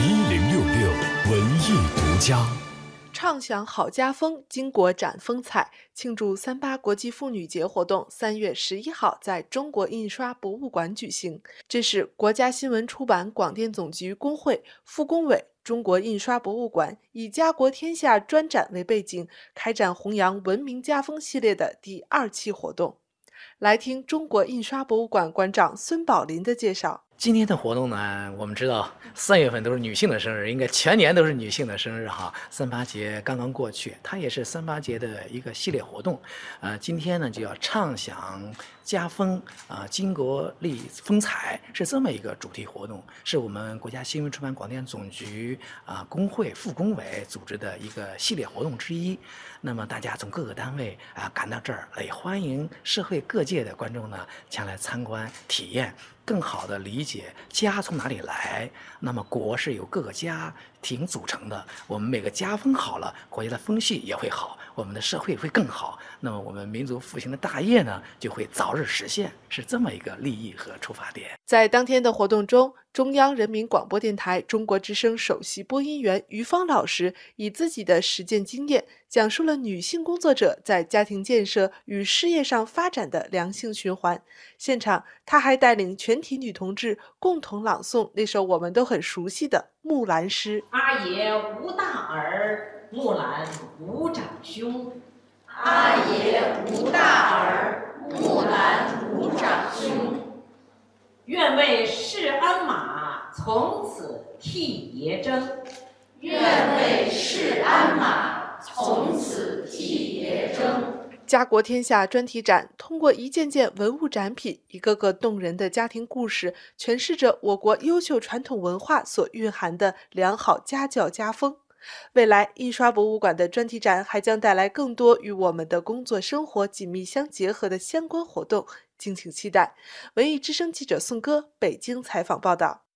一零六六文艺独家。畅享好家风，巾帼展风采。庆祝三八国际妇女节活动三月十一号在中国印刷博物馆举行。这是国家新闻出版广电总局工会、副工委、中国印刷博物馆以“家国天下”专展为背景，开展弘扬文明家风系列的第二期活动。来听中国印刷博物馆馆长孙宝林的介绍。今天的活动呢，我们知道三月份都是女性的生日，应该全年都是女性的生日哈。三八节刚刚过去，它也是三八节的一个系列活动。呃，今天呢就要畅享家风啊，巾帼丽风采，是这么一个主题活动，是我们国家新闻出版广电总局啊工会副工委组织的一个系列活动之一。那么大家从各个单位啊赶到这儿，也欢迎社会各界的观众呢前来参观体验。更好的理解家从哪里来，那么国是由各个家庭组成的。我们每个家风好了，国家的风气也会好，我们的社会会更好。那么我们民族复兴的大业呢，就会早日实现，是这么一个利益和出发点。在当天的活动中。中央人民广播电台中国之声首席播音员于芳老师以自己的实践经验，讲述了女性工作者在家庭建设与事业上发展的良性循环。现场，他还带领全体女同志共同朗诵那首我们都很熟悉的《木兰诗》：“阿爷无大儿，木兰无长兄。阿爷无大儿，木兰无长兄。”愿为市鞍马从此替爷征，愿为市鞍马从此替爷征。家国天下专题展通过一件件文物展品、一个个动人的家庭故事，诠释着我国优秀传统文化所蕴含的良好家教家风。未来，印刷博物馆的专题展还将带来更多与我们的工作生活紧密相结合的相关活动。敬请期待。文艺之声记者宋歌北京采访报道。